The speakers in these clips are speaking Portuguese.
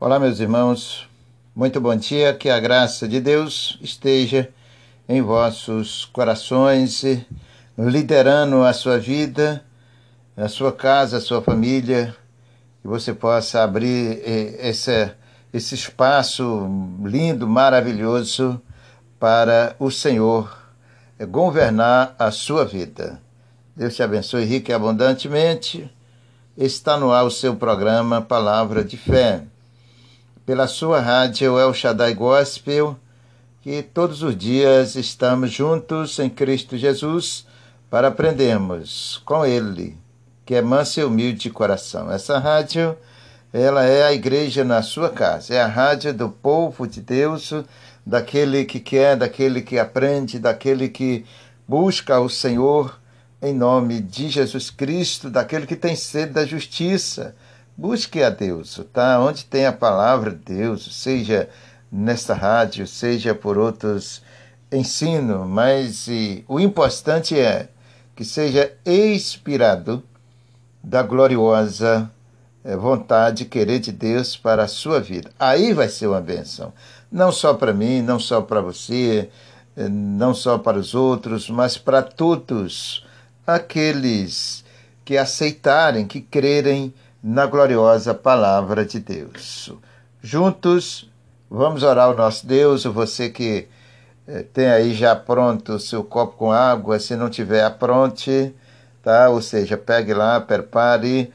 Olá, meus irmãos, muito bom dia, que a graça de Deus esteja em vossos corações, liderando a sua vida, a sua casa, a sua família, que você possa abrir eh, esse, esse espaço lindo, maravilhoso para o Senhor governar a sua vida. Deus te abençoe rica e abundantemente. Está no ar o seu programa Palavra de Fé pela sua rádio El Shaddai Gospel, que todos os dias estamos juntos em Cristo Jesus para aprendermos com Ele, que é manso e humilde de coração. Essa rádio, ela é a igreja na sua casa, é a rádio do povo de Deus, daquele que quer, daquele que aprende, daquele que busca o Senhor em nome de Jesus Cristo, daquele que tem sede da justiça, Busque a Deus, tá? Onde tem a palavra de Deus, seja nesta rádio, seja por outros ensino, mas e, o importante é que seja inspirado da gloriosa é, vontade, querer de Deus para a sua vida. Aí vai ser uma benção. Não só para mim, não só para você, é, não só para os outros, mas para todos aqueles que aceitarem, que crerem na gloriosa palavra de Deus. Juntos, vamos orar ao nosso Deus, você que eh, tem aí já pronto o seu copo com água, se não tiver, apronte, tá? Ou seja, pegue lá, prepare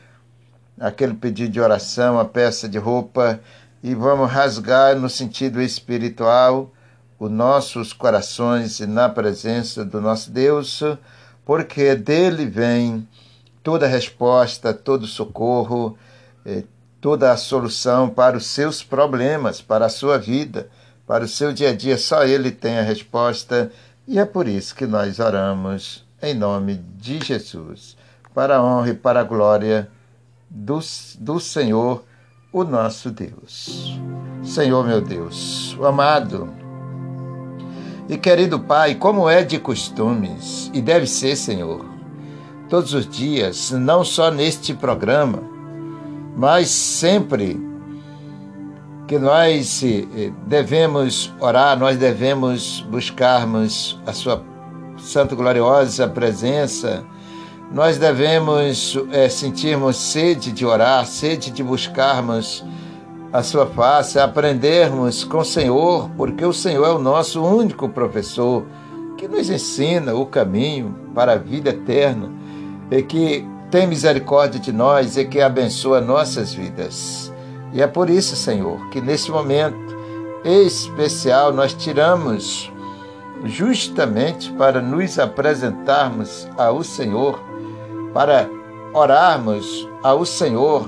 aquele pedido de oração, a peça de roupa e vamos rasgar no sentido espiritual os nossos corações na presença do nosso Deus, porque dele vem toda resposta, todo socorro, eh, toda a solução para os seus problemas, para a sua vida, para o seu dia a dia. Só Ele tem a resposta e é por isso que nós oramos em nome de Jesus, para a honra e para a glória do, do Senhor, o nosso Deus. Senhor meu Deus, o amado e querido Pai, como é de costumes, e deve ser, Senhor, todos os dias, não só neste programa, mas sempre que nós eh, devemos orar, nós devemos buscarmos a Sua Santa Gloriosa presença, nós devemos é, sentirmos sede de orar, sede de buscarmos a Sua face, aprendermos com o Senhor, porque o Senhor é o nosso único professor que nos ensina o caminho para a vida eterna e que tem misericórdia de nós e que abençoa nossas vidas. E é por isso, Senhor, que nesse momento especial nós tiramos justamente para nos apresentarmos ao Senhor, para orarmos ao Senhor,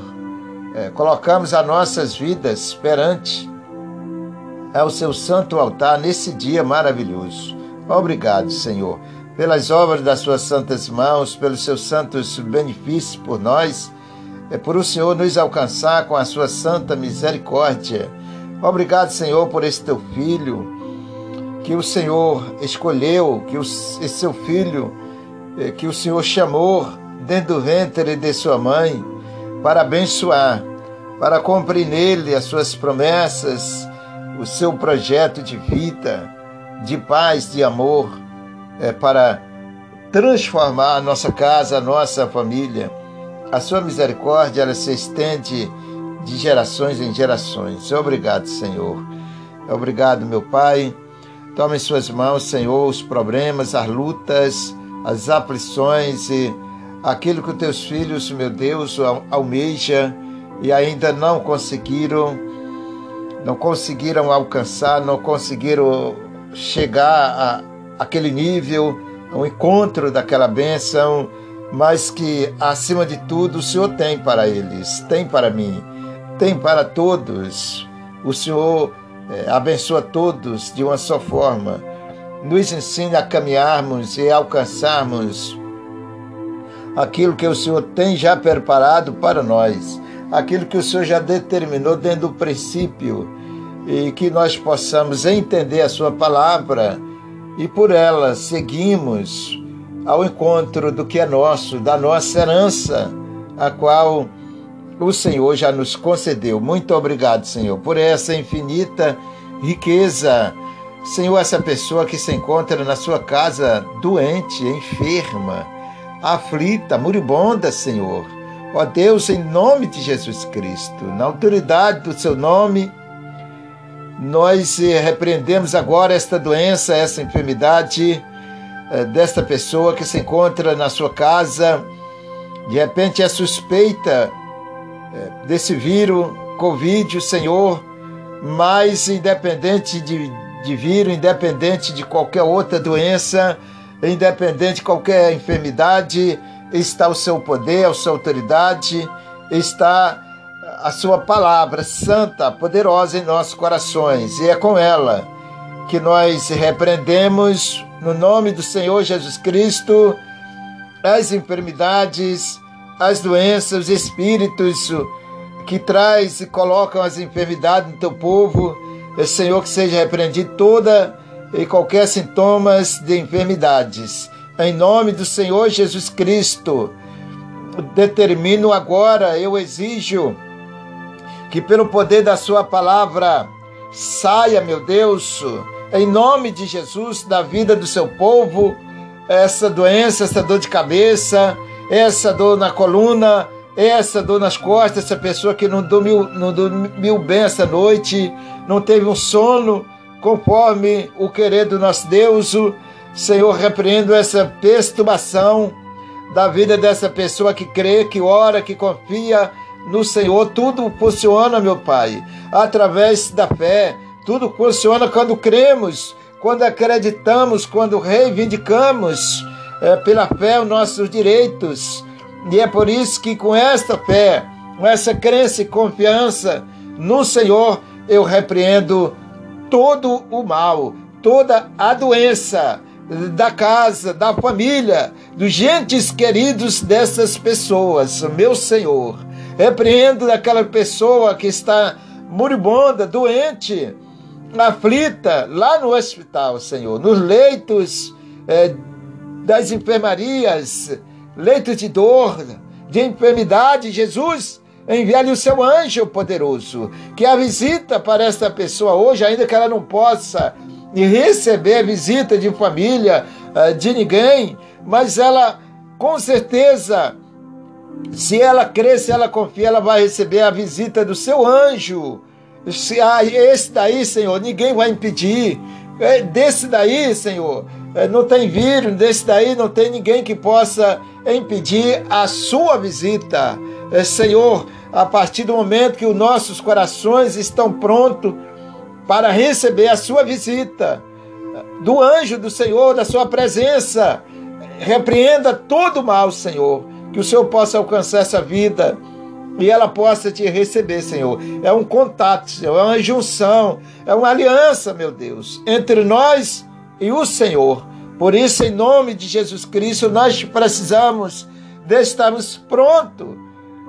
é, colocamos as nossas vidas perante ao seu santo altar nesse dia maravilhoso. Obrigado, Senhor pelas obras das suas santas mãos, pelos seus santos benefícios por nós, é por o Senhor nos alcançar com a sua santa misericórdia. Obrigado, Senhor, por esse teu filho que o Senhor escolheu, que o, esse seu filho é, que o Senhor chamou dentro do ventre de sua mãe para abençoar, para cumprir nele as suas promessas, o seu projeto de vida, de paz, de amor é, para transformar a nossa casa, a nossa família. A sua misericórdia ela se estende de gerações em gerações. Obrigado, Senhor. Obrigado, meu Pai. Toma em suas mãos, Senhor, os problemas, as lutas, as aflições e aquilo que os teus filhos, meu Deus, almeja e ainda não conseguiram, não conseguiram alcançar, não conseguiram chegar a aquele nível, o encontro daquela bênção, mas que acima de tudo o Senhor tem para eles, tem para mim, tem para todos. O Senhor é, abençoa todos de uma só forma. Nos ensina a caminharmos e alcançarmos aquilo que o Senhor tem já preparado para nós, aquilo que o Senhor já determinou dentro do princípio, e que nós possamos entender a Sua palavra e por ela seguimos ao encontro do que é nosso, da nossa herança, a qual o Senhor já nos concedeu. Muito obrigado, Senhor, por essa infinita riqueza. Senhor, essa pessoa que se encontra na sua casa doente, enferma, aflita, moribunda, Senhor. Ó Deus, em nome de Jesus Cristo, na autoridade do seu nome, nós repreendemos agora esta doença, essa enfermidade eh, desta pessoa que se encontra na sua casa. De repente é suspeita eh, desse vírus, Covid, Senhor, mas independente de, de vírus, independente de qualquer outra doença, independente de qualquer enfermidade, está o seu poder, a sua autoridade, está a sua palavra santa, poderosa em nossos corações, e é com ela que nós repreendemos, no nome do Senhor Jesus Cristo, as enfermidades, as doenças, os espíritos que traz e colocam as enfermidades no teu povo. Senhor, que seja repreendido toda e qualquer sintomas de enfermidades. Em nome do Senhor Jesus Cristo, determino agora, eu exijo que pelo poder da sua palavra saia, meu Deus, em nome de Jesus, da vida do seu povo, essa doença, essa dor de cabeça, essa dor na coluna, essa dor nas costas, essa pessoa que não dormiu, não dormiu bem essa noite, não teve um sono conforme o querer do nosso Deus, Senhor, repreendo essa perturbação da vida dessa pessoa que crê, que ora, que confia no Senhor. Tudo funciona, meu Pai, através da fé. Tudo funciona quando cremos, quando acreditamos, quando reivindicamos é, pela fé os nossos direitos. E é por isso que com esta fé, com essa crença e confiança no Senhor, eu repreendo todo o mal, toda a doença da casa, da família, dos gentes queridos dessas pessoas, meu Senhor. Repreendo aquela pessoa que está moribunda, doente, aflita, lá no hospital, Senhor, nos leitos é, das enfermarias, leitos de dor, de enfermidade, Jesus, envia-lhe o seu anjo poderoso, que a visita para esta pessoa hoje, ainda que ela não possa receber visita de família, eh, de ninguém, mas ela, com certeza, se ela crer, se ela confia, ela vai receber a visita do seu anjo. Se, ah, esse daí, Senhor, ninguém vai impedir. É, desse daí, Senhor, é, não tem vírus, desse daí não tem ninguém que possa impedir a sua visita. É, Senhor, a partir do momento que os nossos corações estão prontos para receber a sua visita, do anjo do Senhor, da sua presença, repreenda todo o mal, Senhor, que o Senhor possa alcançar essa vida e ela possa te receber, Senhor. É um contato, Senhor, é uma junção, é uma aliança, meu Deus, entre nós e o Senhor. Por isso, em nome de Jesus Cristo, nós precisamos de estarmos prontos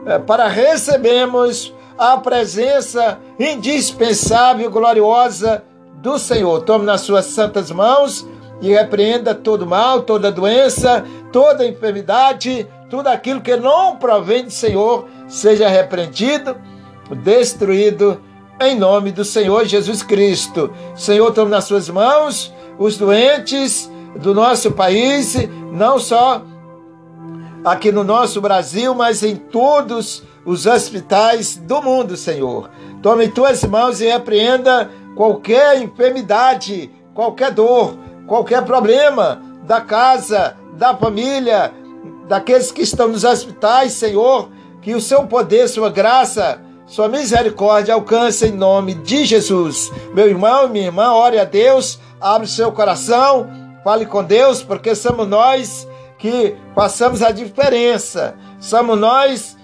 é, para recebermos a presença indispensável, gloriosa do Senhor. Tome nas suas santas mãos e repreenda todo mal, toda doença, toda enfermidade, tudo aquilo que não provém do Senhor, seja repreendido, destruído, em nome do Senhor Jesus Cristo. Senhor, tome nas suas mãos os doentes do nosso país, não só aqui no nosso Brasil, mas em todos os hospitais do mundo, Senhor. Tome em tuas mãos e repreenda qualquer enfermidade, qualquer dor, qualquer problema da casa, da família, daqueles que estão nos hospitais, Senhor, que o seu poder, sua graça, sua misericórdia alcance em nome de Jesus. Meu irmão, minha irmã, ore a Deus, abre seu coração, fale com Deus, porque somos nós que passamos a diferença. Somos nós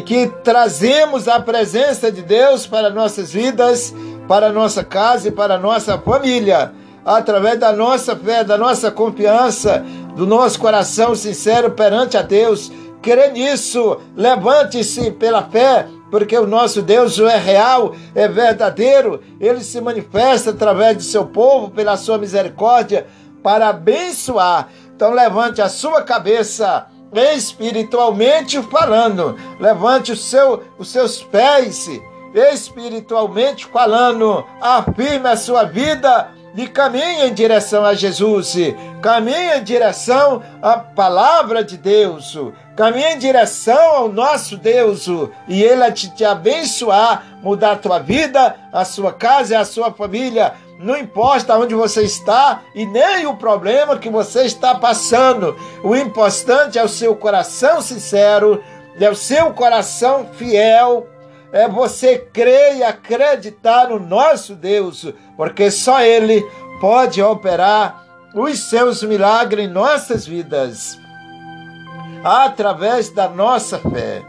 que trazemos a presença de Deus para nossas vidas, para nossa casa e para nossa família, através da nossa fé, da nossa confiança, do nosso coração sincero perante a Deus. Crê nisso, levante-se pela fé, porque o nosso Deus é real, é verdadeiro, ele se manifesta através do seu povo, pela sua misericórdia, para abençoar. Então levante a sua cabeça espiritualmente falando. Levante o seu, os seus pés, espiritualmente falando. Afirme a sua vida e caminhe em direção a Jesus. Caminhe em direção à palavra de Deus. Caminhe em direção ao nosso Deus. E Ele te, te abençoar, mudar a tua vida, a sua casa e a sua família não importa onde você está e nem o problema que você está passando. O importante é o seu coração sincero, é o seu coração fiel, é você crer e acreditar no nosso Deus, porque só Ele pode operar os seus milagres em nossas vidas, através da nossa fé.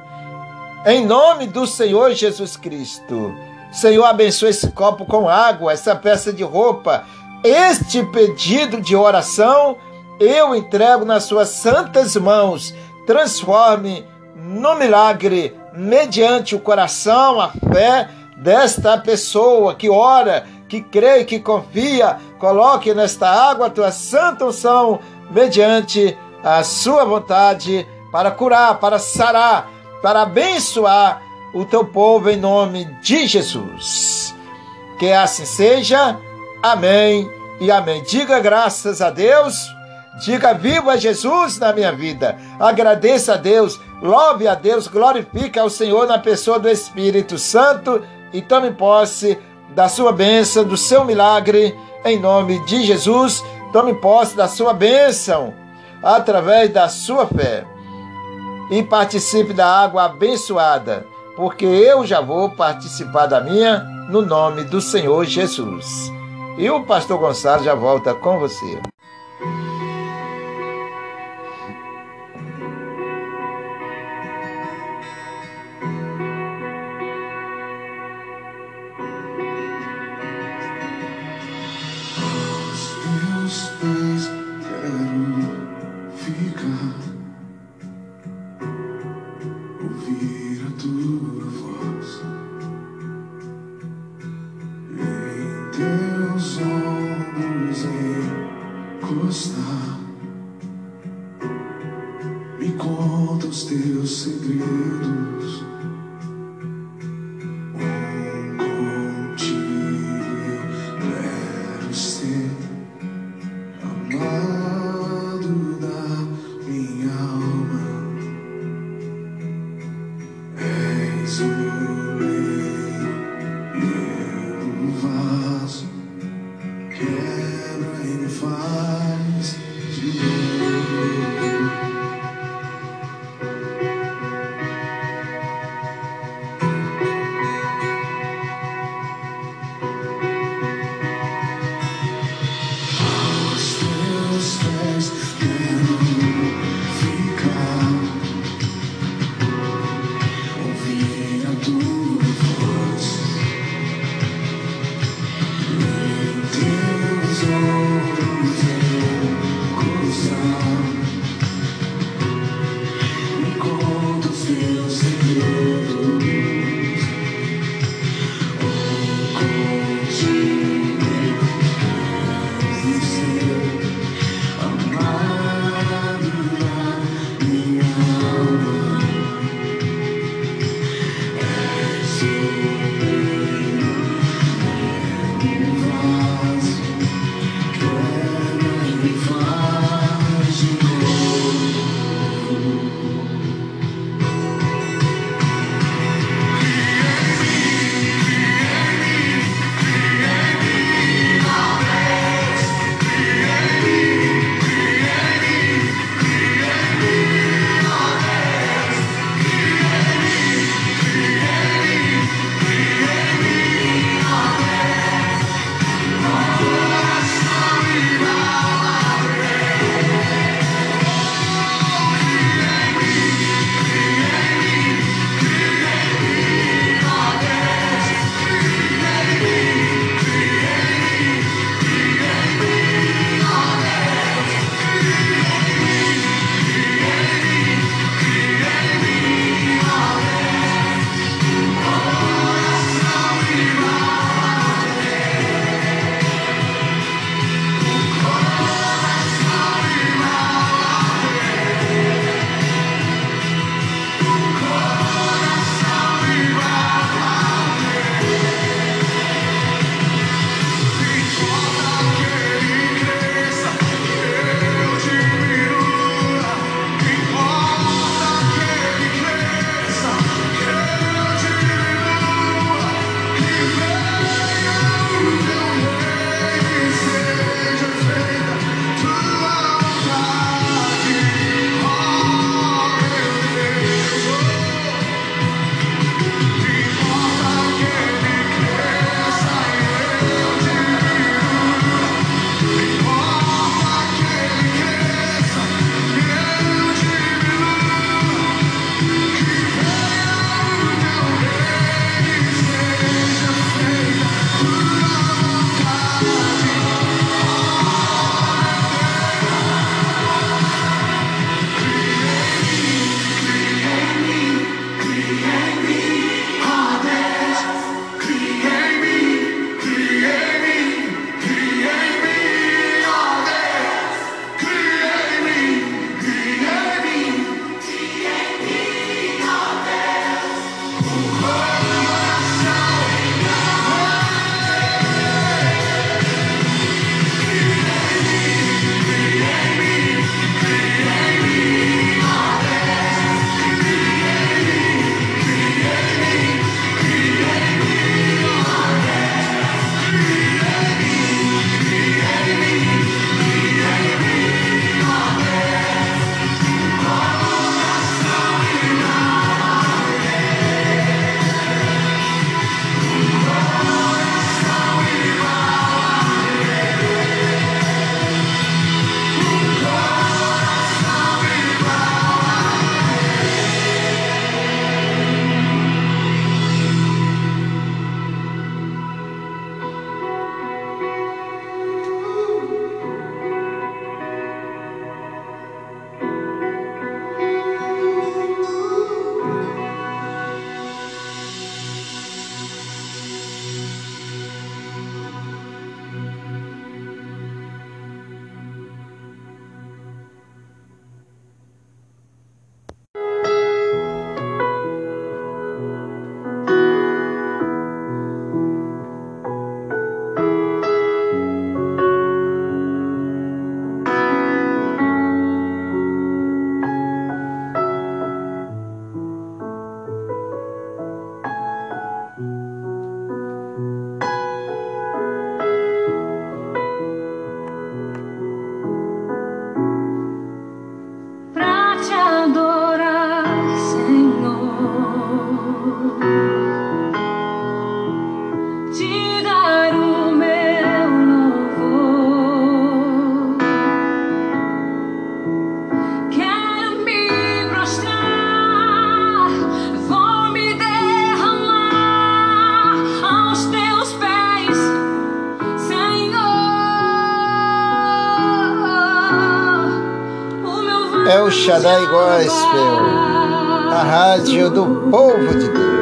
Em nome do Senhor Jesus Cristo. Senhor, abençoe esse copo com água, essa peça de roupa. Este pedido de oração eu entrego nas suas santas mãos. Transforme no milagre, mediante o coração, a fé desta pessoa que ora, que crê, que confia. Coloque nesta água a tua santa unção, mediante a sua vontade, para curar, para sarar, para abençoar o teu povo em nome de Jesus. Que assim seja. Amém e amém. Diga graças a Deus. Diga viva Jesus na minha vida. Agradeça a Deus, louve a Deus, glorifique ao Senhor na pessoa do Espírito Santo e tome posse da sua bênção, do seu milagre, em nome de Jesus. Tome posse da sua bênção através da sua fé e participe da água abençoada porque eu já vou participar da minha no nome do Senhor Jesus. E o pastor Gonçalo já volta com você. Shaddai Gospel, a rádio do povo de Deus.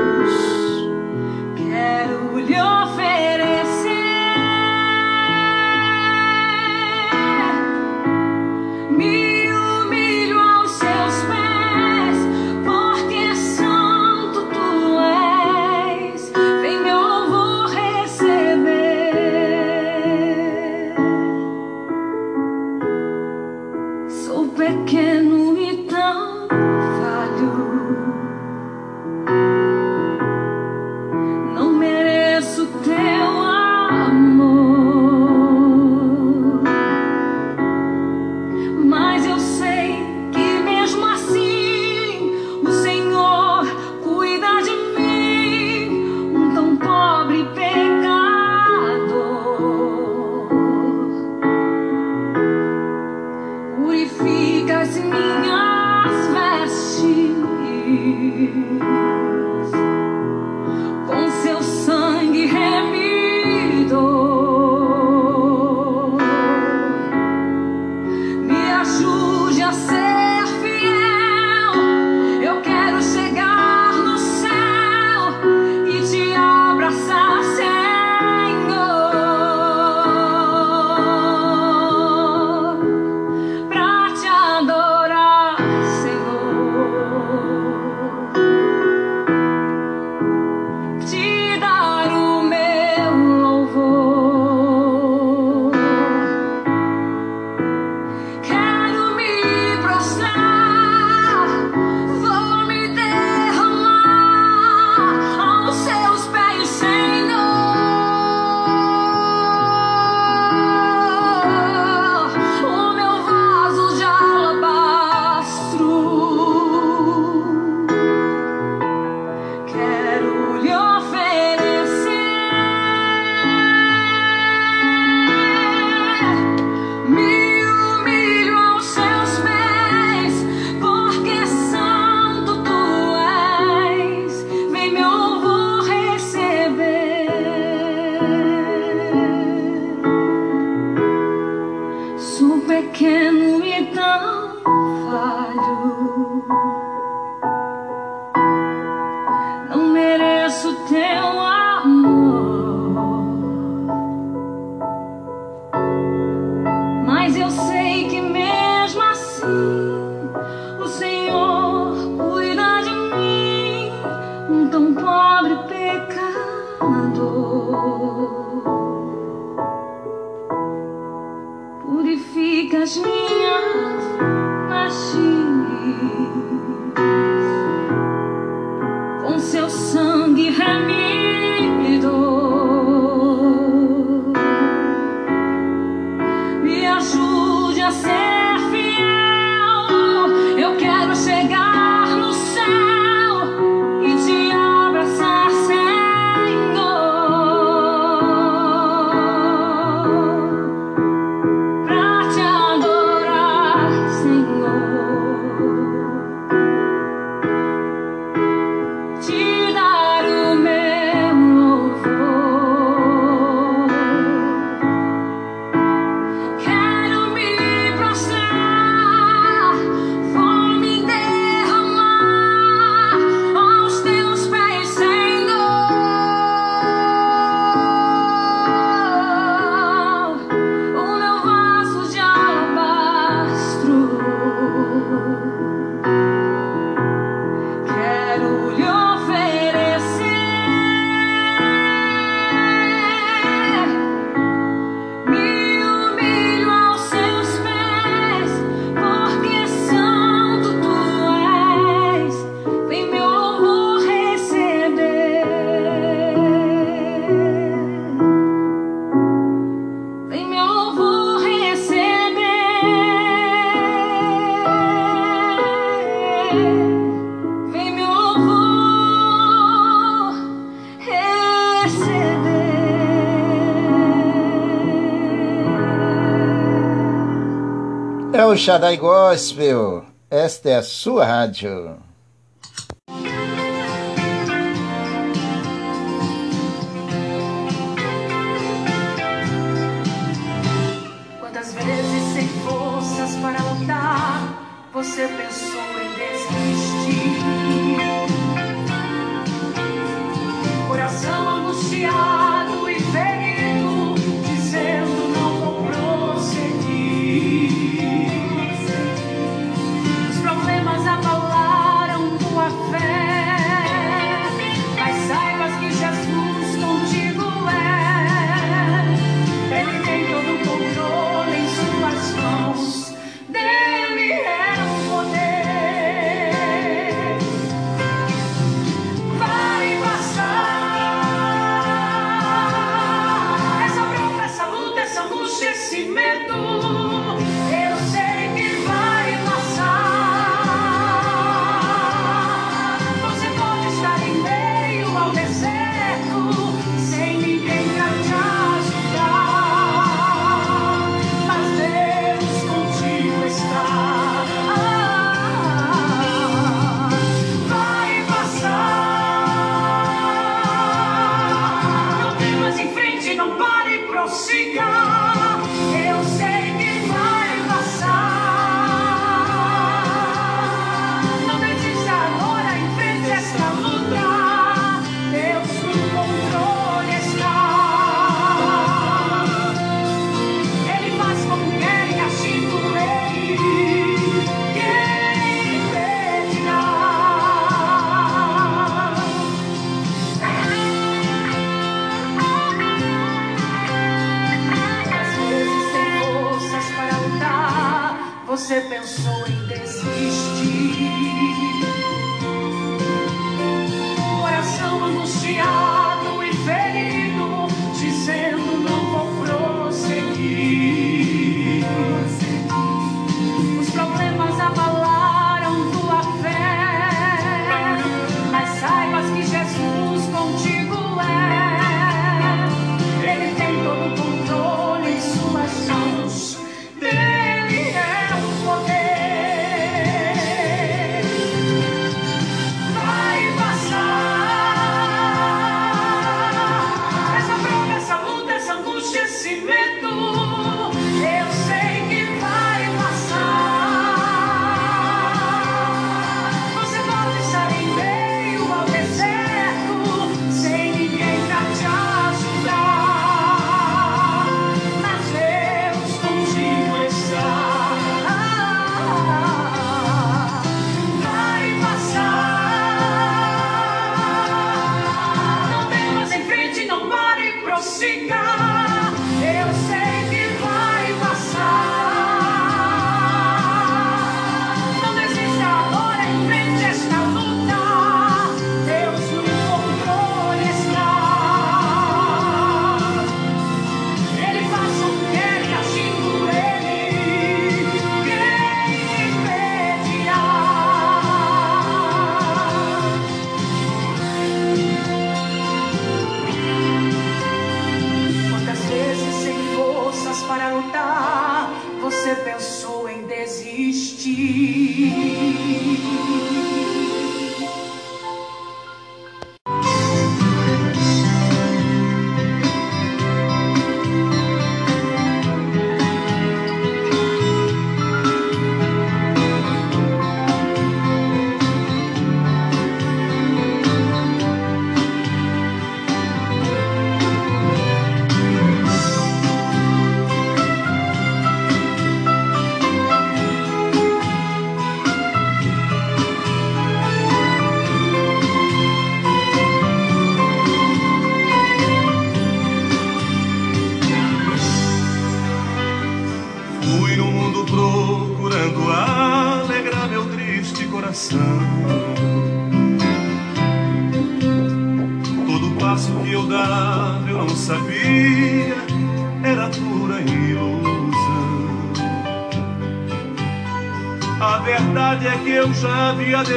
Shaddai Gospel. Esta é a sua rádio.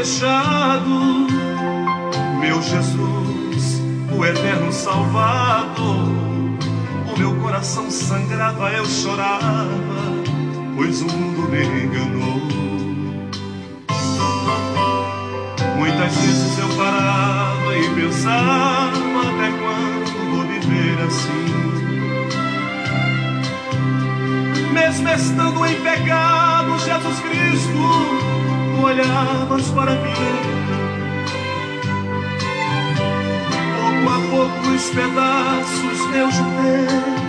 Deixado meu Jesus, o eterno Salvador. O meu coração sangrava, eu chorava, pois o mundo me enganou. Muitas vezes eu parava e pensava até quando vou viver assim. Mesmo estando em pecado, Jesus Cristo, olhavas para mim. Pouco a pouco os pedaços eu juntei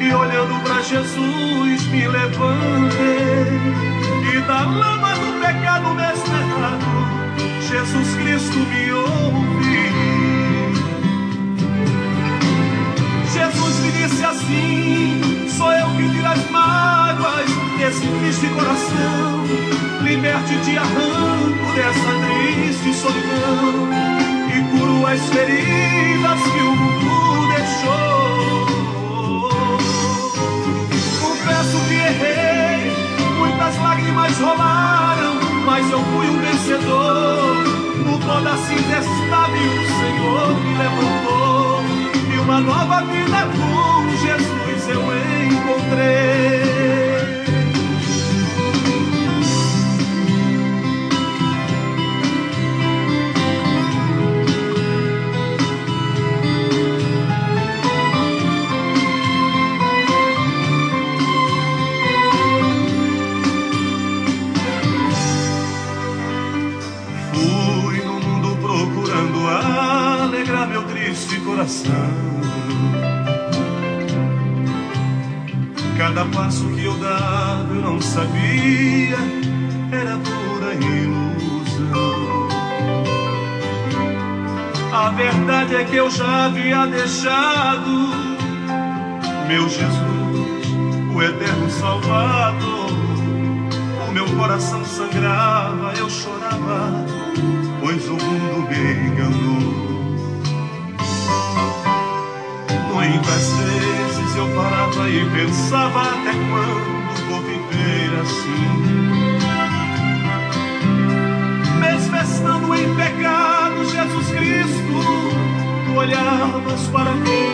e olhando para Jesus me levantei e da lama do pecado mesmo errado Jesus Cristo me ouve Jesus me disse assim sou eu que tiro as mágoas desse triste coração liberte-te arranco dessa triste solidão e curo as feridas que o mundo deixou. Confesso que errei, muitas lágrimas rolaram, mas eu fui um vencedor. No pó da cinza estável, o Senhor me levantou e uma nova vida com Jesus eu encontrei. A verdade é que eu já havia deixado meu Jesus, o eterno Salvador. O meu coração sangrava, eu chorava, pois o mundo me enganou. Muitas vezes eu parava e pensava até quando vou viver assim. Mesfestando em pecado, Jesus Cristo, tu olhavas para mim.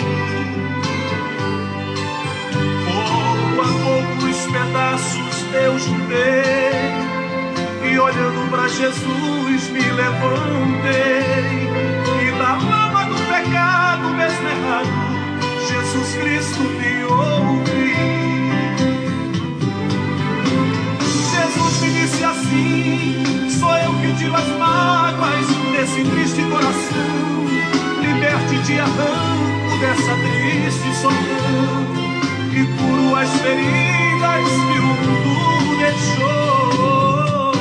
Pouco a pouco os pedaços eu juntei e olhando para Jesus me levantei e da lama do pecado mesmo errado Jesus Cristo me ouve. Disse assim: sou eu que tiro as mágoas desse triste coração. Liberte te arranco dessa triste solidão e curo as feridas que o mundo deixou.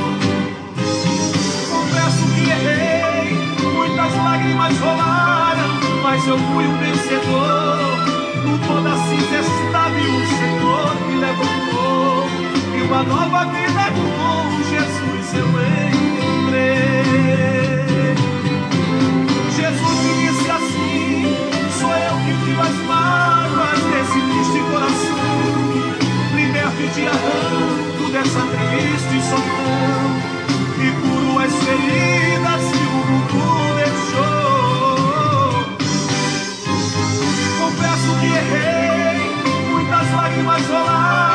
Confesso que errei, muitas lágrimas rolaram, mas eu fui um vencedor. No toda cinza estável, o Senhor me levantou e uma nova vida com Jesus eu encontrei. Jesus me disse assim: sou eu que tiro as mágoas desse triste coração, liberto e te arranco dessa triste solidão e curo as feridas que o mundo errei, muitas lágrimas rolaram,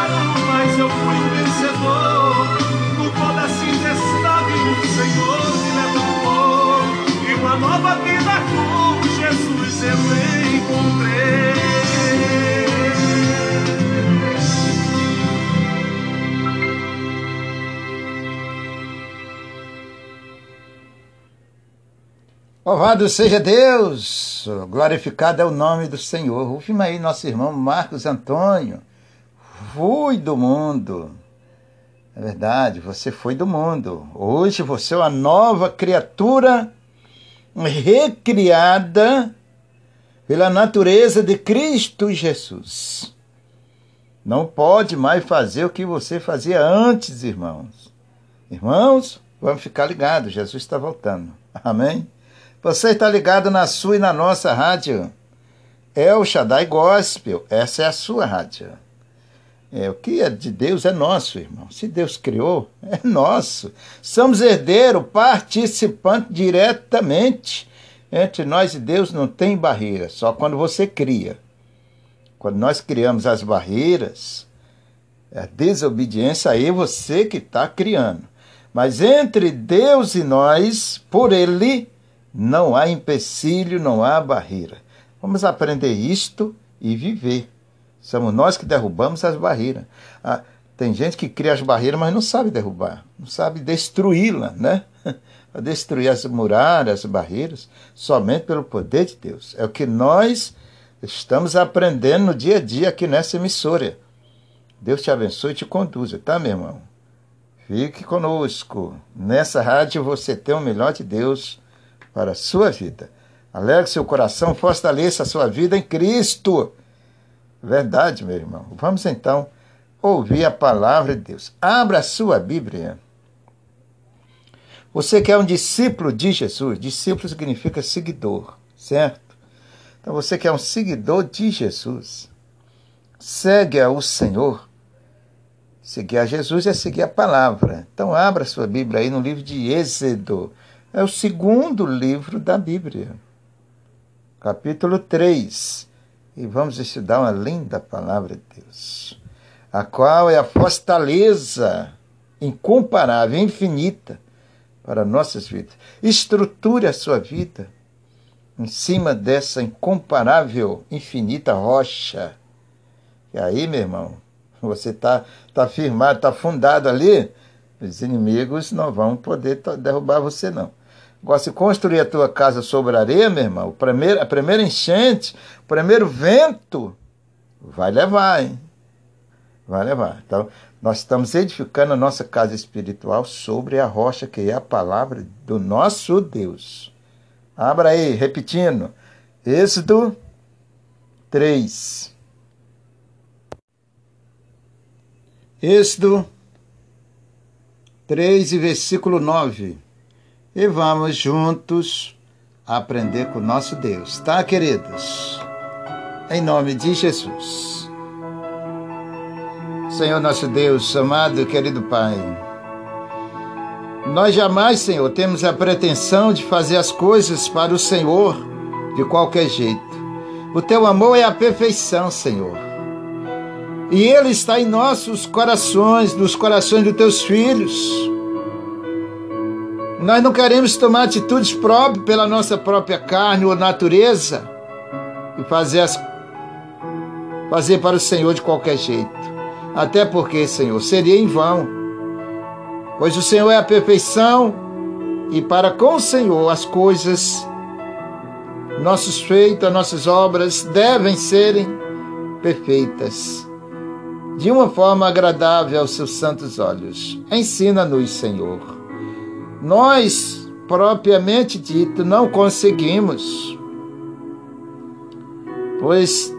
Louvado seja Deus, glorificado é o nome do Senhor. Ouvimos aí nosso irmão Marcos Antônio. Fui do mundo. É verdade, você foi do mundo. Hoje você é uma nova criatura recriada pela natureza de Cristo Jesus. Não pode mais fazer o que você fazia antes, irmãos. Irmãos, vamos ficar ligados, Jesus está voltando. Amém? Você está ligado na sua e na nossa rádio. É o Shaddai Gospel, essa é a sua rádio. É, o que é de Deus é nosso, irmão. Se Deus criou, é nosso. Somos herdeiro, participante diretamente. Entre nós e Deus não tem barreira, só quando você cria. Quando nós criamos as barreiras, a desobediência aí é você que está criando. Mas entre Deus e nós, por Ele, não há empecilho, não há barreira. Vamos aprender isto e viver. Somos nós que derrubamos as barreiras. Ah, tem gente que cria as barreiras, mas não sabe derrubar, não sabe destruí-la, né? Destruir as muralhas, as barreiras, somente pelo poder de Deus. É o que nós estamos aprendendo no dia a dia aqui nessa emissora. Deus te abençoe e te conduza, tá, meu irmão? Fique conosco. Nessa rádio você tem o melhor de Deus para a sua vida. Alegre seu coração, fortaleça a sua vida em Cristo. Verdade, meu irmão. Vamos então ouvir a palavra de Deus. Abra a sua Bíblia. Você que é um discípulo de Jesus, discípulo significa seguidor, certo? Então você que é um seguidor de Jesus, segue ao Senhor. Seguir a Jesus é seguir a palavra. Então abra sua Bíblia aí no livro de Êxodo. É o segundo livro da Bíblia, capítulo 3. E vamos estudar uma linda palavra de Deus, a qual é a fortaleza incomparável, infinita para nossas vidas. Estruture a sua vida em cima dessa incomparável, infinita rocha. E aí, meu irmão, você está tá firmado, está fundado ali, os inimigos não vão poder derrubar você, não. Agora, se construir a tua casa sobre areia, meu irmão, primeiro, a primeira enchente, o primeiro vento, vai levar, hein? Vai levar. Então, nós estamos edificando a nossa casa espiritual sobre a rocha que é a palavra do nosso Deus. Abra aí, repetindo. Êxodo 3. Êxodo 3 e versículo 9. E vamos juntos aprender com nosso Deus, tá, queridos? Em nome de Jesus. Senhor nosso Deus, amado e querido Pai, nós jamais, Senhor, temos a pretensão de fazer as coisas para o Senhor de qualquer jeito. O teu amor é a perfeição, Senhor. E ele está em nossos corações, nos corações dos teus filhos. Nós não queremos tomar atitudes próprias pela nossa própria carne ou natureza e fazer, as, fazer para o Senhor de qualquer jeito. Até porque, Senhor, seria em vão pois o Senhor é a perfeição e para com o Senhor as coisas, nossos feitos, nossas obras devem serem perfeitas, de uma forma agradável aos seus santos olhos. Ensina-nos, Senhor. Nós, propriamente dito, não conseguimos, pois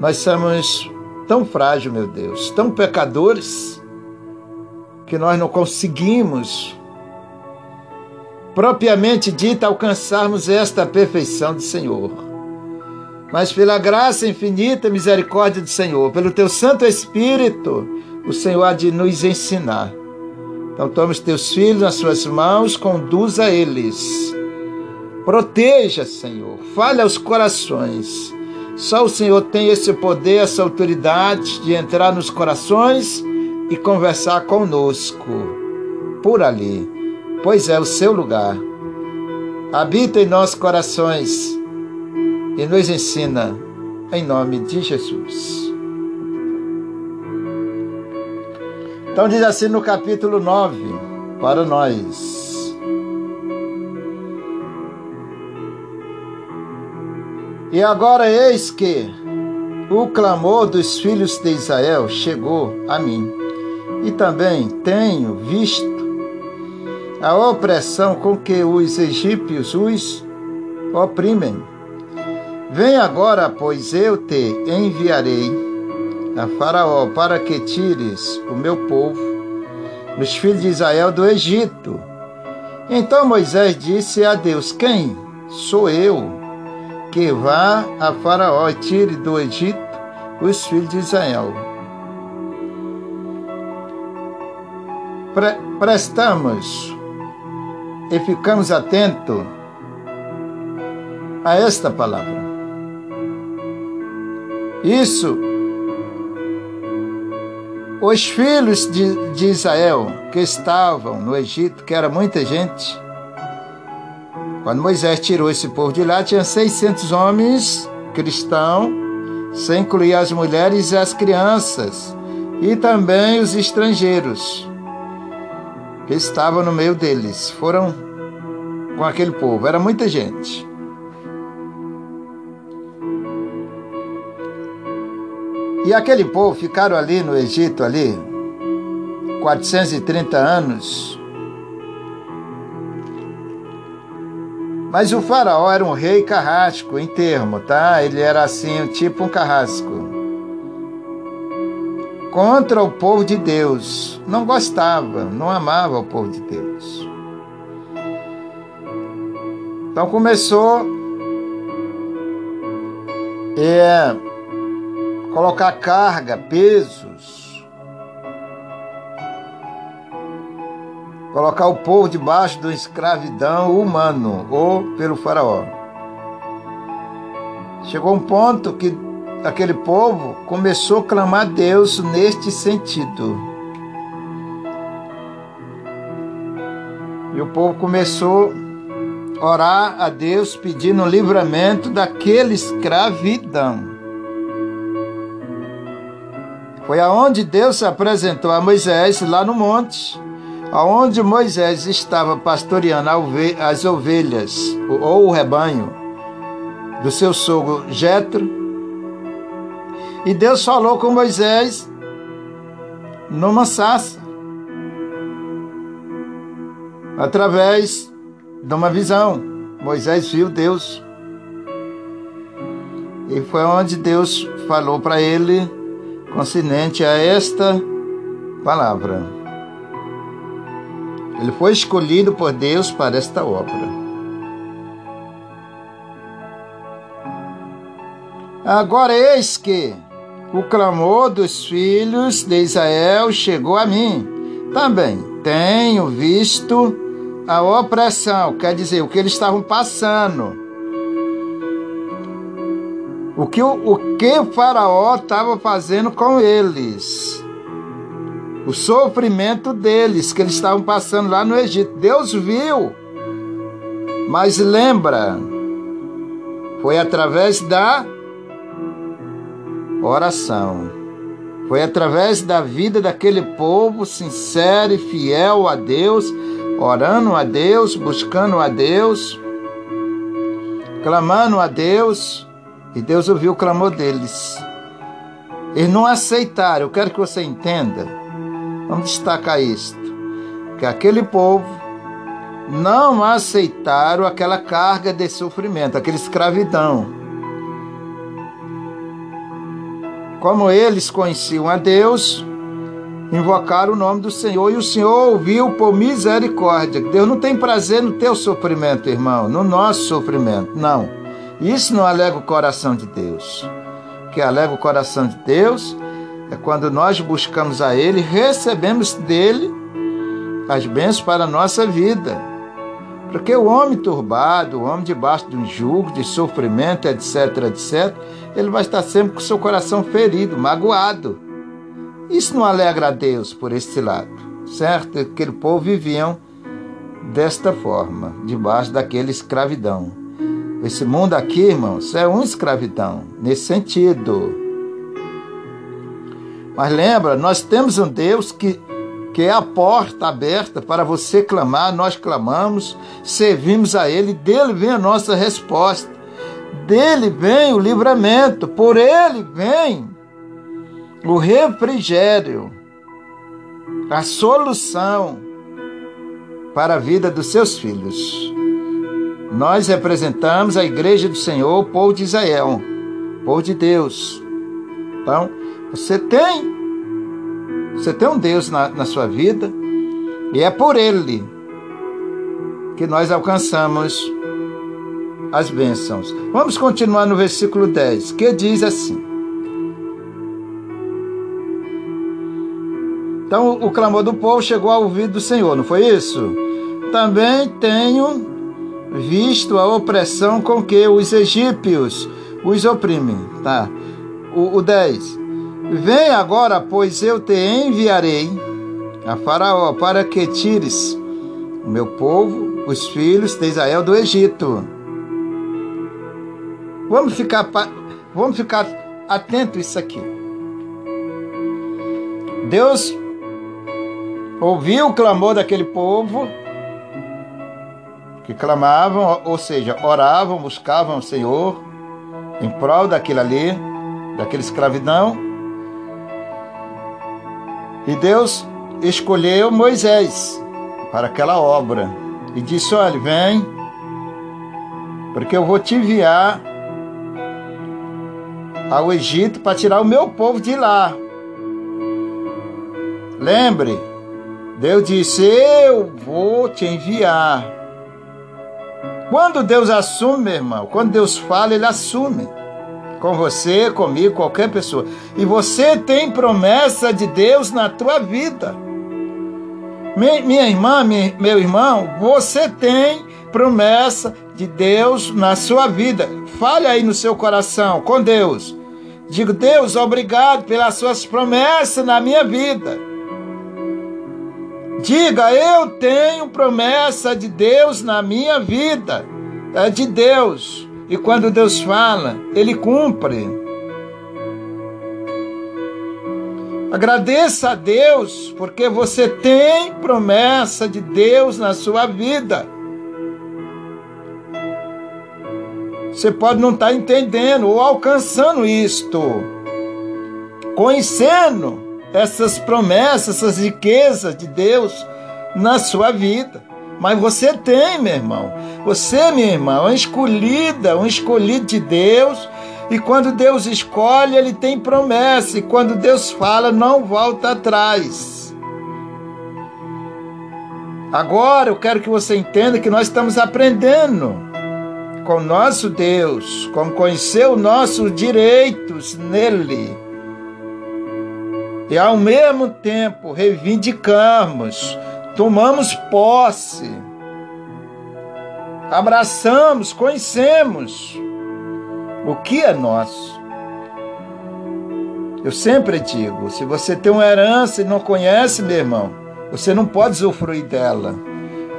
nós somos tão frágeis, meu Deus, tão pecadores que nós não conseguimos, propriamente dita, alcançarmos esta perfeição do Senhor. Mas pela graça infinita e misericórdia do Senhor, pelo teu Santo Espírito, o Senhor há de nos ensinar. Então toma os teus filhos nas suas mãos, conduza eles. Proteja, Senhor, fale aos corações. Só o Senhor tem esse poder, essa autoridade de entrar nos corações e conversar conosco por ali, pois é o seu lugar. Habita em nossos corações e nos ensina em nome de Jesus. Então diz assim no capítulo 9 para nós. E agora eis que o clamor dos filhos de Israel chegou a mim e também tenho visto a opressão com que os egípcios os oprimem. Vem agora, pois eu te enviarei a Faraó para que tires o meu povo, os filhos de Israel, do Egito. Então Moisés disse a Deus: Quem sou eu que vá a Faraó e tire do Egito os filhos de Israel? pre prestamos e ficamos atentos a esta palavra. Isso, os filhos de, de Israel que estavam no Egito, que era muita gente, quando Moisés tirou esse povo de lá, tinha 600 homens cristãos, sem incluir as mulheres e as crianças, e também os estrangeiros que estava no meio deles. Foram com aquele povo, era muita gente. E aquele povo ficaram ali no Egito ali 430 anos. Mas o faraó era um rei carrasco em termo, tá? Ele era assim, tipo um carrasco contra o povo de Deus. Não gostava, não amava o povo de Deus. Então começou é, colocar carga, pesos, colocar o povo debaixo da escravidão humano ou pelo faraó. Chegou um ponto que aquele povo começou a clamar a Deus neste sentido. E o povo começou a orar a Deus pedindo livramento daquela escravidão. Foi aonde Deus se apresentou a Moisés lá no monte, aonde Moisés estava pastoreando as ovelhas ou o rebanho do seu sogro Jetro. E Deus falou com Moisés numa sassa, através de uma visão. Moisés viu Deus. E foi onde Deus falou para ele, consonante a esta palavra. Ele foi escolhido por Deus para esta obra. Agora eis que o clamor dos filhos de Israel chegou a mim. Também tenho visto a opressão, quer dizer, o que eles estavam passando. O que o, o que o faraó estava fazendo com eles o sofrimento deles que eles estavam passando lá no Egito. Deus viu. Mas lembra, foi através da oração. Foi através da vida daquele povo sincero e fiel a Deus, orando a Deus, buscando a Deus, clamando a Deus, e Deus ouviu o clamor deles. Eles não aceitaram, eu quero que você entenda Vamos destacar isto: que aquele povo não aceitaram aquela carga de sofrimento, aquela escravidão. Como eles conheciam a Deus, invocaram o nome do Senhor e o Senhor ouviu por misericórdia. Deus não tem prazer no teu sofrimento, irmão, no nosso sofrimento, não. Isso não alega o coração de Deus. O que alega o coração de Deus é quando nós buscamos a Ele, recebemos dele as bênçãos para a nossa vida. Porque o homem turbado, o homem debaixo de um jugo, de sofrimento, etc, etc, ele vai estar sempre com seu coração ferido, magoado. Isso não alegra a Deus por esse lado, certo? Aquele povo viviam desta forma, debaixo daquela escravidão. Esse mundo aqui, irmãos, é uma escravidão, nesse sentido. Mas lembra, nós temos um Deus que, que é a porta aberta para você clamar, nós clamamos, servimos a Ele, dele vem a nossa resposta, dele vem o livramento, por Ele vem o refrigério, a solução para a vida dos seus filhos. Nós representamos a igreja do Senhor, povo de Israel, povo de Deus. Então, você tem. Você tem um Deus na, na sua vida e é por Ele que nós alcançamos as bênçãos. Vamos continuar no versículo 10, que diz assim: Então o clamor do povo chegou ao ouvido do Senhor, não foi isso? Também tenho visto a opressão com que os egípcios os oprimem. Tá? O, o 10. Vem agora, pois eu te enviarei a Faraó para que tires o meu povo, os filhos de Israel do Egito. Vamos ficar, vamos ficar atento a isso aqui. Deus ouviu o clamor daquele povo que clamavam, ou seja, oravam, buscavam o Senhor em prol daquilo ali, daquela escravidão. E Deus escolheu Moisés para aquela obra e disse: Olha, vem, porque eu vou te enviar ao Egito para tirar o meu povo de lá. Lembre, Deus disse: Eu vou te enviar. Quando Deus assume, meu irmão, quando Deus fala, Ele assume com você, comigo, qualquer pessoa. E você tem promessa de Deus na tua vida. Minha irmã, meu irmão, você tem promessa de Deus na sua vida. Fale aí no seu coração com Deus. Digo, Deus, obrigado pelas suas promessas na minha vida. Diga, eu tenho promessa de Deus na minha vida. É de Deus. E quando Deus fala, ele cumpre. Agradeça a Deus, porque você tem promessa de Deus na sua vida. Você pode não estar tá entendendo ou alcançando isto, conhecendo essas promessas, essas riquezas de Deus na sua vida. Mas você tem, meu irmão. Você, minha irmã, é uma escolhida, um escolhido de Deus. E quando Deus escolhe, ele tem promessa. E quando Deus fala, não volta atrás. Agora eu quero que você entenda que nós estamos aprendendo com o nosso Deus, como conhecer os nossos direitos nele. E ao mesmo tempo reivindicamos tomamos posse, abraçamos, conhecemos o que é nosso. Eu sempre digo: se você tem uma herança e não conhece, meu irmão, você não pode usufruir dela.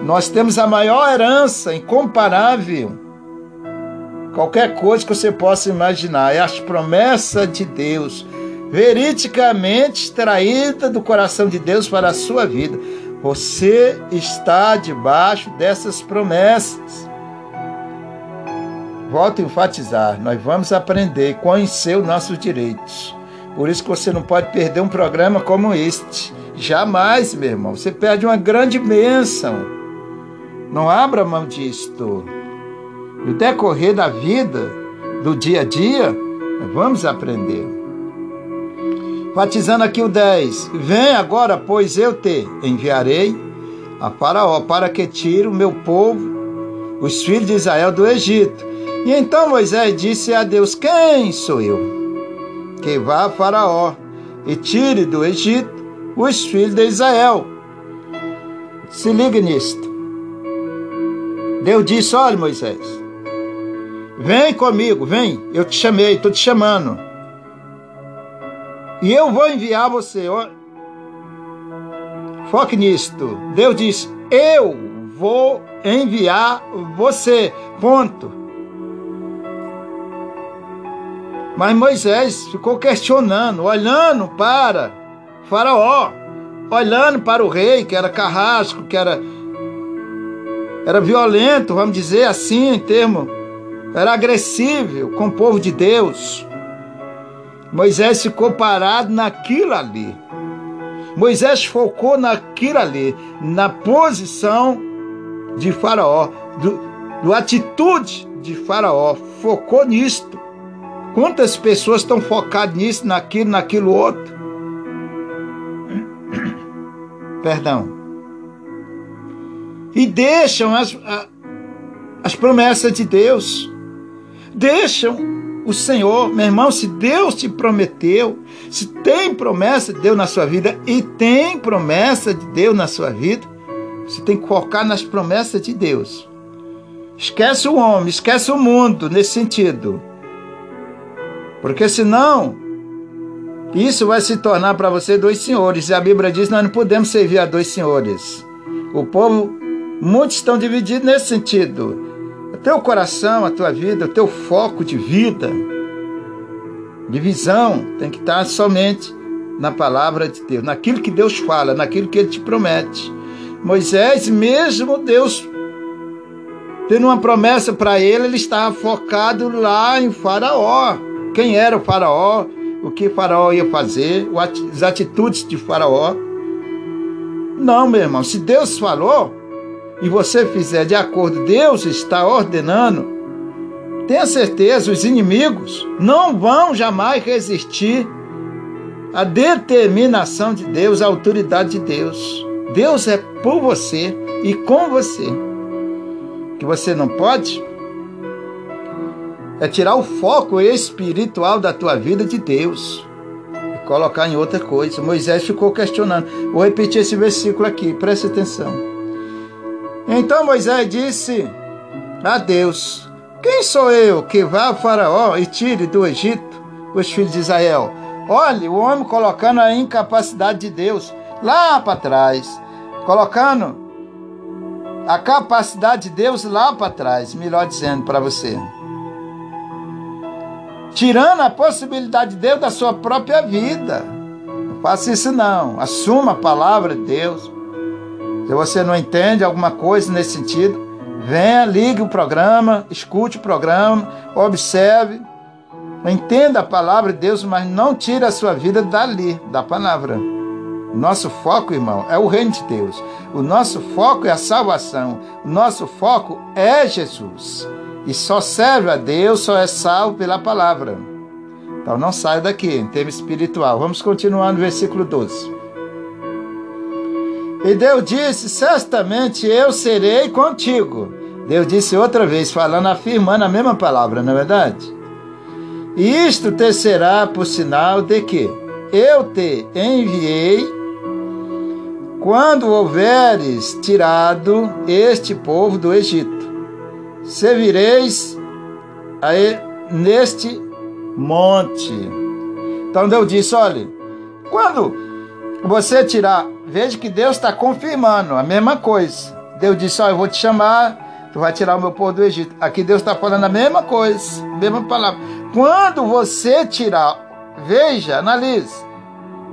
Nós temos a maior herança incomparável. Qualquer coisa que você possa imaginar é as promessas de Deus, veridicamente extraída do coração de Deus para a sua vida. Você está debaixo dessas promessas. Volto a enfatizar, nós vamos aprender, conhecer os nossos direitos. Por isso que você não pode perder um programa como este. Jamais, meu irmão. Você perde uma grande bênção. Não abra mão disto. No decorrer da vida, do dia a dia, nós vamos aprender. Batizando aqui o 10. Vem agora, pois eu te enviarei a Faraó para que tire o meu povo, os filhos de Israel, do Egito. E então Moisés disse a Deus: Quem sou eu? Que vá a Faraó e tire do Egito os filhos de Israel. Se ligue nisto. Deus disse: Olha, Moisés, vem comigo, vem, eu te chamei, estou te chamando. E eu vou enviar você. Foque nisto. Deus diz: Eu vou enviar você. Ponto. Mas Moisés ficou questionando, olhando para Faraó, olhando para o rei, que era carrasco, que era, era violento, vamos dizer assim, em termo, era agressivo com o povo de Deus. Moisés ficou parado naquilo ali. Moisés focou naquilo ali, na posição de Faraó, do, atitude de Faraó, focou nisto. Quantas pessoas estão focadas nisso, naquilo, naquilo outro? Perdão. E deixam as, as promessas de Deus. Deixam o Senhor, meu irmão, se Deus te prometeu, se tem promessa de Deus na sua vida e tem promessa de Deus na sua vida, você tem que focar nas promessas de Deus. Esquece o homem, esquece o mundo nesse sentido. Porque senão, isso vai se tornar para você dois senhores. E a Bíblia diz: nós não podemos servir a dois senhores. O povo, muitos estão divididos nesse sentido teu coração, a tua vida, o teu foco de vida, de visão, tem que estar somente na palavra de Deus, naquilo que Deus fala, naquilo que Ele te promete. Moisés, mesmo Deus tendo uma promessa para ele, ele estava focado lá em Faraó. Quem era o Faraó? O que Faraó ia fazer? As atitudes de Faraó? Não, meu irmão, se Deus falou, e você fizer de acordo, Deus está ordenando, tenha certeza, os inimigos não vão jamais resistir à determinação de Deus, à autoridade de Deus. Deus é por você e com você. Que você não pode é tirar o foco espiritual da tua vida de Deus e colocar em outra coisa. Moisés ficou questionando. Vou repetir esse versículo aqui, preste atenção. Então Moisés disse a Deus: Quem sou eu que vá ao Faraó e tire do Egito os filhos de Israel? Olhe, o homem colocando a incapacidade de Deus lá para trás, colocando a capacidade de Deus lá para trás, melhor dizendo para você. Tirando a possibilidade de Deus da sua própria vida. Faça isso não. Assuma a palavra de Deus. Se você não entende alguma coisa nesse sentido, venha, ligue o programa, escute o programa, observe, entenda a palavra de Deus, mas não tire a sua vida dali, da palavra. Nosso foco, irmão, é o reino de Deus. O nosso foco é a salvação. O nosso foco é Jesus. E só serve a Deus, só é salvo pela palavra. Então não saia daqui, em termo espiritual. Vamos continuar no versículo 12. E Deus disse: Certamente eu serei contigo. Deus disse outra vez, falando, afirmando a mesma palavra, não é verdade? E isto te será por sinal de que eu te enviei quando houveres tirado este povo do Egito. Servireis neste monte. Então Deus disse: olha, quando você tirar, veja que Deus está confirmando a mesma coisa. Deus disse: olha, eu vou te chamar, tu vai tirar o meu povo do Egito. Aqui Deus está falando a mesma coisa, mesma palavra. Quando você tirar, veja, analise.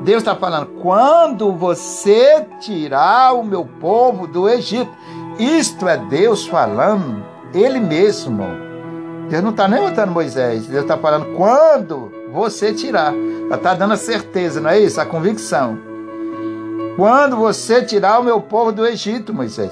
Deus está falando, quando você tirar o meu povo do Egito, isto é Deus falando, Ele mesmo. Deus não está nem botando Moisés, Deus está falando quando você tirar. Está dando a certeza, não é isso? A convicção. Quando você tirar o meu povo do Egito, Moisés.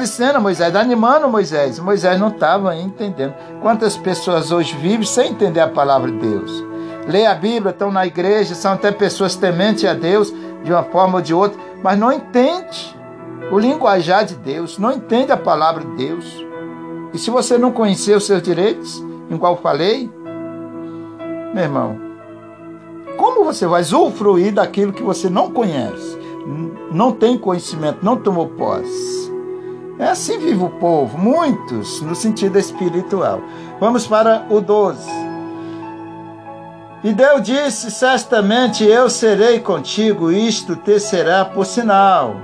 Dizendo, Moisés, animando Moisés. Moisés não estava entendendo. Quantas pessoas hoje vivem sem entender a palavra de Deus? lê a Bíblia, estão na igreja, são até pessoas tementes a Deus de uma forma ou de outra, mas não entende o linguajar de Deus, não entende a palavra de Deus. E se você não conhecer os seus direitos, igual falei, meu irmão, como você vai usufruir daquilo que você não conhece, não tem conhecimento, não tomou posse? É assim vive o povo, muitos no sentido espiritual. Vamos para o 12. E Deus disse: Certamente eu serei contigo, isto te será por sinal,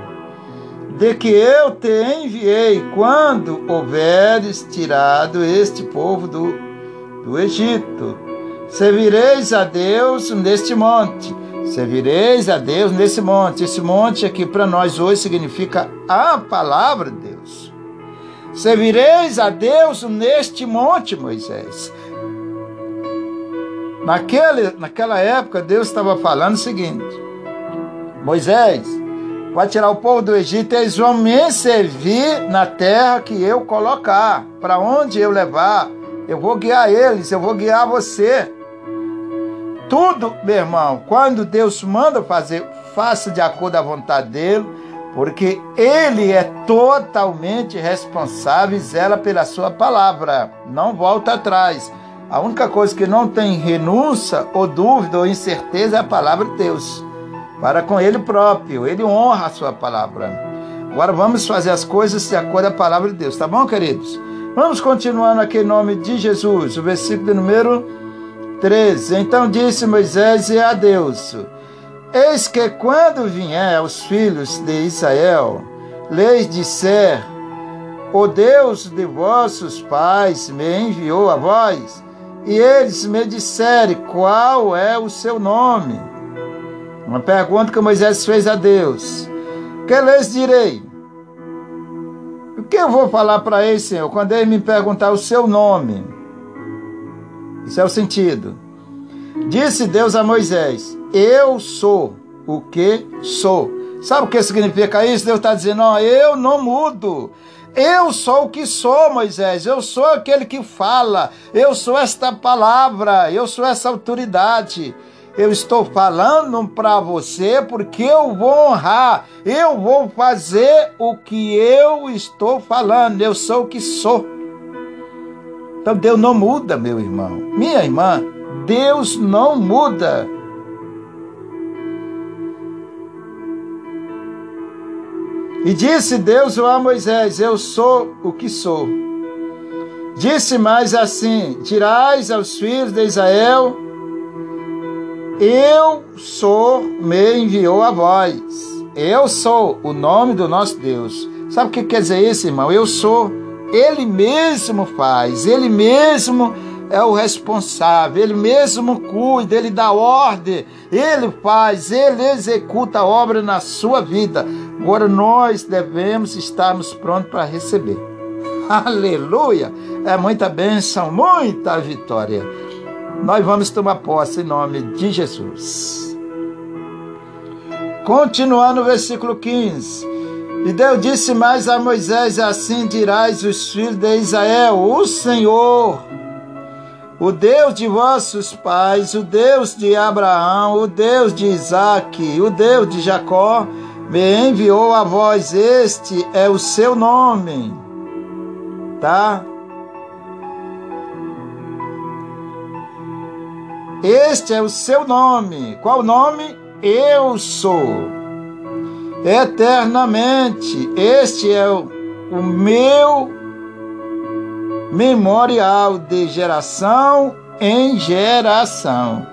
de que eu te enviei quando houveres tirado este povo do, do Egito. Servireis a Deus neste monte. Servireis a Deus nesse monte. Esse monte aqui para nós hoje significa a palavra de Deus. Servireis a Deus neste monte, Moisés. Naquele, naquela época, Deus estava falando o seguinte: Moisés, vai tirar o povo do Egito, eles vão me servir na terra que eu colocar, para onde eu levar. Eu vou guiar eles, eu vou guiar você. Tudo, meu irmão, quando Deus manda fazer, faça de acordo à vontade dele, porque ele é totalmente responsável zela pela sua palavra. Não volta atrás. A única coisa que não tem renúncia, ou dúvida, ou incerteza é a palavra de Deus. Para com Ele próprio, Ele honra a sua palavra. Agora vamos fazer as coisas de acordo a palavra de Deus, tá bom, queridos? Vamos continuando aqui em nome de Jesus, o versículo número 13. Então disse Moisés a Deus: Eis que quando vier aos filhos de Israel, lhes disser: O Deus de vossos pais me enviou a vós, e eles me disserem qual é o seu nome. Uma pergunta que Moisés fez a Deus. Que lhes direi? O que eu vou falar para eles, Senhor, quando eles me perguntar o seu nome? Isso é o sentido. Disse Deus a Moisés: Eu sou o que sou. Sabe o que significa isso? Deus está dizendo: eu não mudo. Eu sou o que sou, Moisés. Eu sou aquele que fala. Eu sou esta palavra. Eu sou essa autoridade. Eu estou falando para você porque eu vou honrar. Eu vou fazer o que eu estou falando. Eu sou o que sou. Então Deus não muda, meu irmão. Minha irmã, Deus não muda. E disse Deus a Moisés: Eu sou o que sou. Disse mais assim: Tirais aos filhos de Israel, eu sou, me enviou a vós. Eu sou o nome do nosso Deus. Sabe o que quer dizer isso, irmão? Eu sou. Ele mesmo faz, ele mesmo é o responsável, ele mesmo cuida, ele dá ordem, ele faz, ele executa a obra na sua vida. Agora nós devemos estarmos prontos para receber. Aleluia! É muita bênção, muita vitória. Nós vamos tomar posse em nome de Jesus. Continuando o versículo 15. E Deus disse mais a Moisés: Assim dirás os filhos de Israel: O Senhor, o Deus de vossos pais, o Deus de Abraão, o Deus de Isaque, o Deus de Jacó, me enviou a vós. Este é o seu nome. Tá? Este é o seu nome. Qual nome? Eu sou eternamente. Este é o, o meu memorial de geração em geração.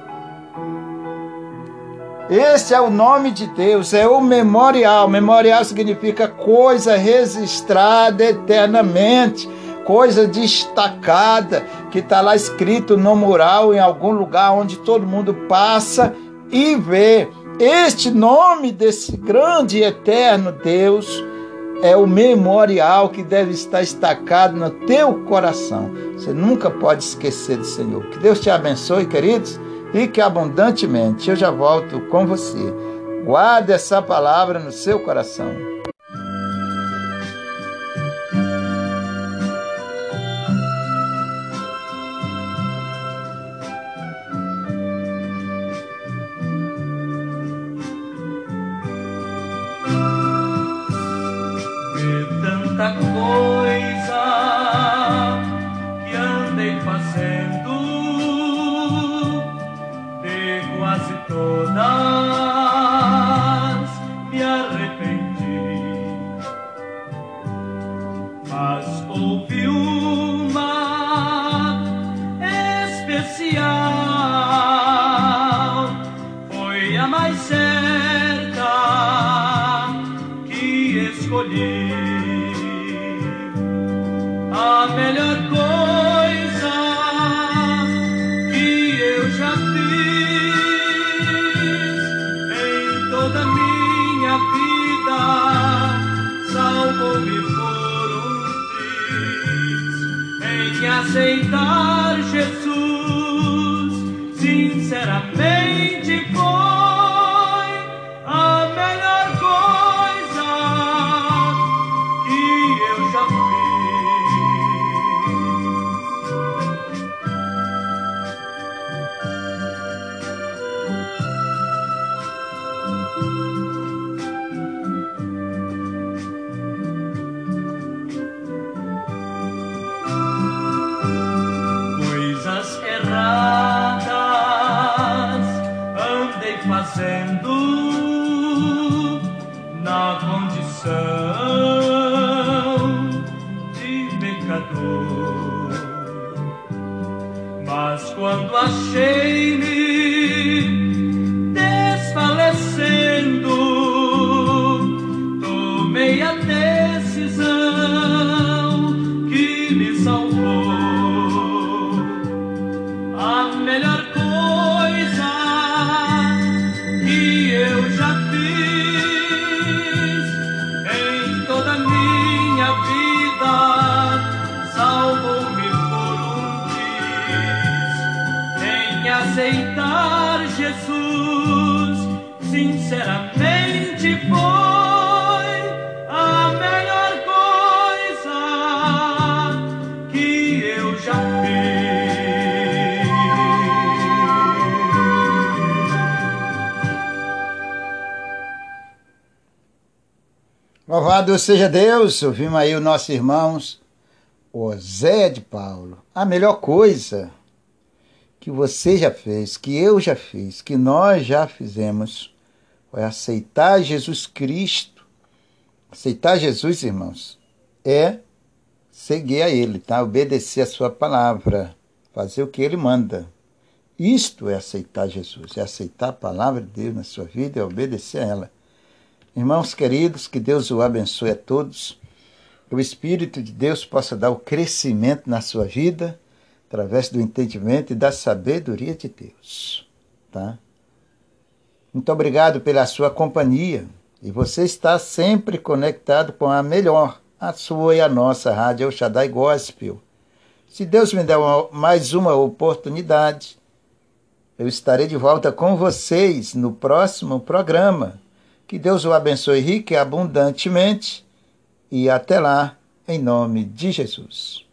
Este é o nome de Deus, é o memorial. Memorial significa coisa registrada eternamente, coisa destacada, que está lá escrito no mural em algum lugar onde todo mundo passa e vê. Este nome desse grande e eterno Deus é o memorial que deve estar destacado no teu coração. Você nunca pode esquecer do Senhor. Que Deus te abençoe, queridos, e que abundantemente eu já volto com você. Guarde essa palavra no seu coração. Louvado seja Deus, ouvimos aí os nossos irmãos, Zé de Paulo. A melhor coisa que você já fez, que eu já fiz, que nós já fizemos, foi aceitar Jesus Cristo. Aceitar Jesus, irmãos, é seguir a Ele, tá? Obedecer a Sua palavra, fazer o que Ele manda. Isto é aceitar Jesus, é aceitar a palavra de Deus na sua vida e obedecer a ela. Irmãos queridos, que Deus o abençoe a todos. Que o Espírito de Deus possa dar o crescimento na sua vida, através do entendimento e da sabedoria de Deus, tá? Muito obrigado pela sua companhia e você está sempre conectado com a melhor, a sua e a nossa rádio El Shaddai Gospel. Se Deus me der uma, mais uma oportunidade, eu estarei de volta com vocês no próximo programa. Que Deus o abençoe rica e abundantemente. E até lá, em nome de Jesus.